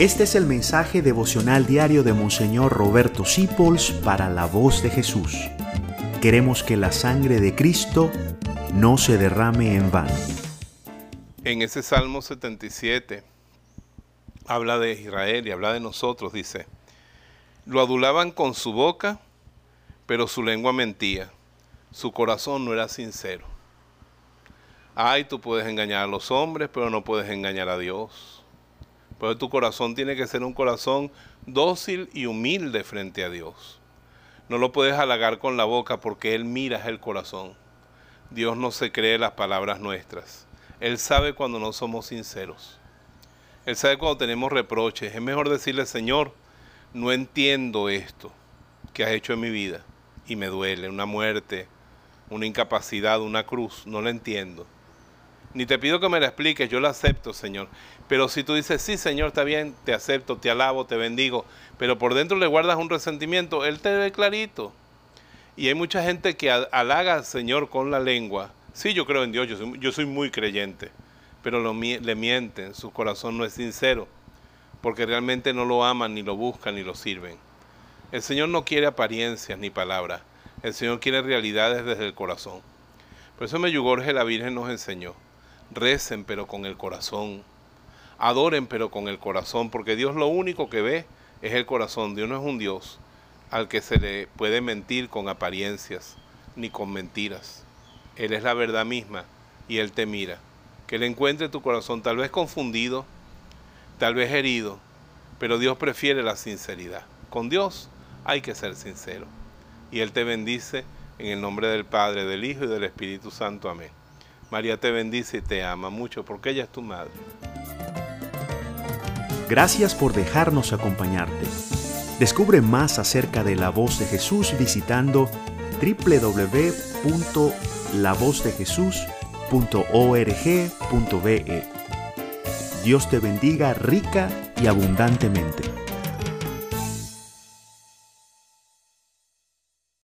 Este es el mensaje devocional diario de Monseñor Roberto Sipols para la voz de Jesús. Queremos que la sangre de Cristo no se derrame en vano. En ese Salmo 77 habla de Israel y habla de nosotros, dice, lo adulaban con su boca, pero su lengua mentía, su corazón no era sincero. Ay, tú puedes engañar a los hombres, pero no puedes engañar a Dios. Pero tu corazón tiene que ser un corazón dócil y humilde frente a Dios. No lo puedes halagar con la boca porque Él mira el corazón. Dios no se cree las palabras nuestras. Él sabe cuando no somos sinceros. Él sabe cuando tenemos reproches. Es mejor decirle, Señor, no entiendo esto que has hecho en mi vida y me duele, una muerte, una incapacidad, una cruz, no la entiendo. Ni te pido que me la expliques, yo la acepto, Señor. Pero si tú dices, sí, Señor, está bien, te acepto, te alabo, te bendigo, pero por dentro le guardas un resentimiento, Él te ve clarito. Y hay mucha gente que halaga al Señor con la lengua. Sí, yo creo en Dios, yo soy, muy creyente, pero le mienten, su corazón no es sincero, porque realmente no lo aman, ni lo buscan, ni lo sirven. El Señor no quiere apariencias ni palabras, el Señor quiere realidades desde el corazón. Por eso Meyugorje la Virgen nos enseñó recen pero con el corazón, adoren pero con el corazón, porque Dios lo único que ve es el corazón. Dios no es un Dios al que se le puede mentir con apariencias ni con mentiras. Él es la verdad misma y Él te mira. Que Él encuentre tu corazón tal vez confundido, tal vez herido, pero Dios prefiere la sinceridad. Con Dios hay que ser sincero. Y Él te bendice en el nombre del Padre, del Hijo y del Espíritu Santo. Amén. María te bendice y te ama mucho porque ella es tu madre. Gracias por dejarnos acompañarte. Descubre más acerca de la voz de Jesús visitando www.lavozdejesús.org.be. Dios te bendiga rica y abundantemente.